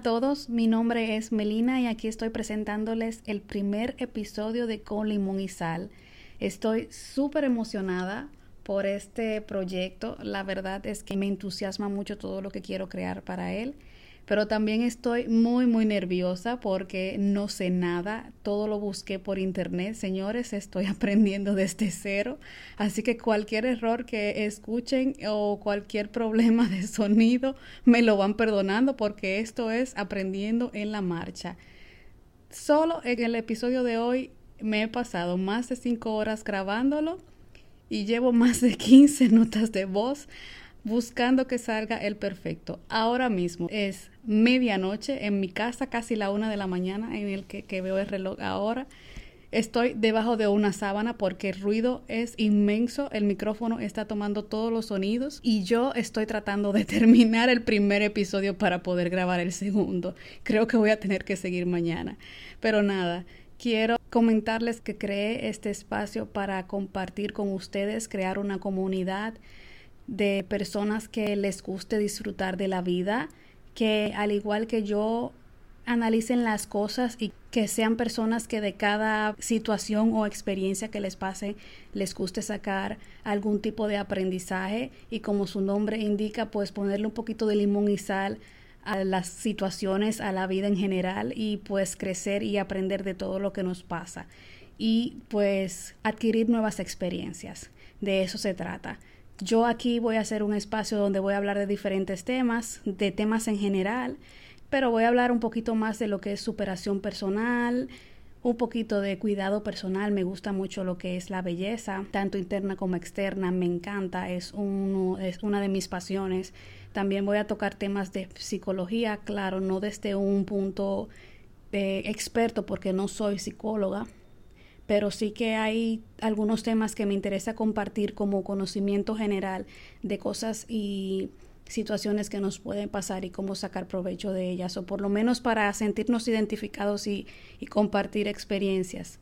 todos, mi nombre es Melina y aquí estoy presentándoles el primer episodio de Con Limón y Sal. Estoy súper emocionada por este proyecto. La verdad es que me entusiasma mucho todo lo que quiero crear para él pero también estoy muy, muy nerviosa porque no sé nada, todo lo busqué por internet, señores, estoy aprendiendo desde cero, así que cualquier error que escuchen o cualquier problema de sonido me lo van perdonando porque esto es aprendiendo en la marcha. Solo en el episodio de hoy me he pasado más de cinco horas grabándolo y llevo más de 15 notas de voz buscando que salga el perfecto. Ahora mismo es medianoche en mi casa, casi la una de la mañana, en el que, veo el reloj ahora. Estoy debajo de una sábana porque el ruido es inmenso, el micrófono está tomando todos los sonidos y yo estoy tratando de terminar el primer episodio para poder grabar el segundo. Creo que voy a tener que seguir mañana. Pero nada, quiero comentarles que creé este espacio para compartir con ustedes, crear una comunidad de personas que les guste disfrutar de la vida, que al igual que yo analicen las cosas y que sean personas que de cada situación o experiencia que les pase les guste sacar algún tipo de aprendizaje y como su nombre indica pues ponerle un poquito de limón y sal a las situaciones, a la vida en general y pues crecer y aprender de todo lo que nos pasa y pues adquirir nuevas experiencias. De eso se trata. Yo aquí voy a hacer un espacio donde voy a hablar de diferentes temas, de temas en general, pero voy a hablar un poquito más de lo que es superación personal, un poquito de cuidado personal. Me gusta mucho lo que es la belleza, tanto interna como externa. Me encanta, es, uno, es una de mis pasiones. También voy a tocar temas de psicología, claro, no desde un punto de experto porque no soy psicóloga, pero sí que hay algunos temas que me interesa compartir como conocimiento general de cosas y situaciones que nos pueden pasar y cómo sacar provecho de ellas, o por lo menos para sentirnos identificados y, compartir experiencias.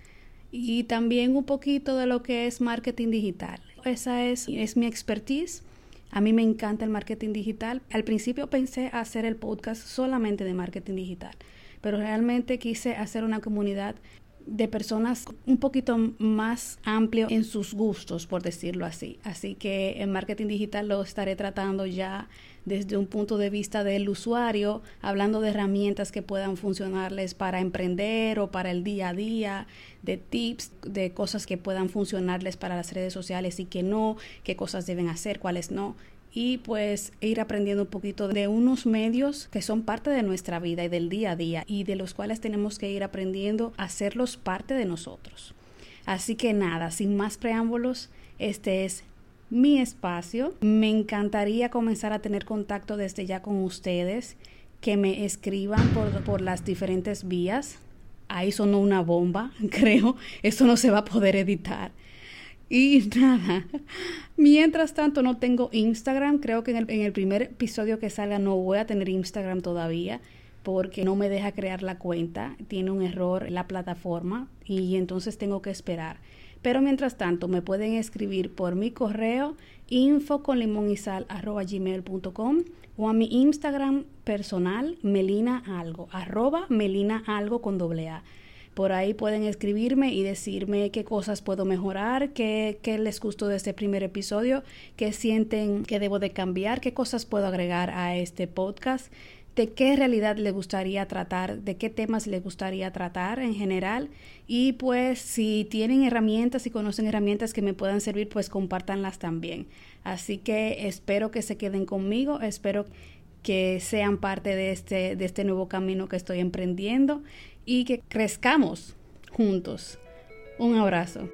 Y también un poquito de lo que es marketing digital. Esa es, es mi expertise. A mí me encanta el marketing digital. Al principio pensé hacer el podcast solamente de marketing digital, pero realmente quise hacer una comunidad de personas un poquito más amplio en sus gustos, por decirlo así. Así que en marketing digital lo estaré tratando ya desde un punto de vista del usuario, hablando de herramientas que puedan funcionarles para emprender o para el día a día, de tips, de cosas que puedan funcionarles para las redes sociales y que no, qué cosas deben hacer, cuáles no y pues ir aprendiendo un poquito de unos medios que son parte de nuestra vida y del día a día y de los cuales tenemos que ir aprendiendo a hacerlos parte de nosotros. Así que nada, sin más preámbulos, este es mi espacio. Me encantaría comenzar a tener contacto desde ya con ustedes, que me escriban por, por las diferentes vías. Ahí sonó una bomba, creo. Eso no se va a poder editar. Y nada, mientras tanto no tengo Instagram, creo que en el, en el, primer episodio que salga no voy a tener Instagram todavía porque no me deja crear la cuenta, tiene un error la plataforma y entonces tengo que esperar. Pero mientras tanto me pueden escribir por mi correo info con y sal arroba gmail.com o a mi Instagram personal melina algo arroba melina algo con doble A. Por ahí pueden escribirme y decirme qué cosas puedo mejorar, qué, qué les gustó de este primer episodio, qué sienten que debo de cambiar, qué cosas puedo agregar a este podcast de qué realidad les gustaría tratar, de qué temas les gustaría tratar en general y pues si tienen herramientas y conocen herramientas que me puedan servir, pues compártanlas también. Así que espero que se queden conmigo, espero que sean parte de este, de este nuevo camino que estoy emprendiendo y que crezcamos juntos. Un abrazo.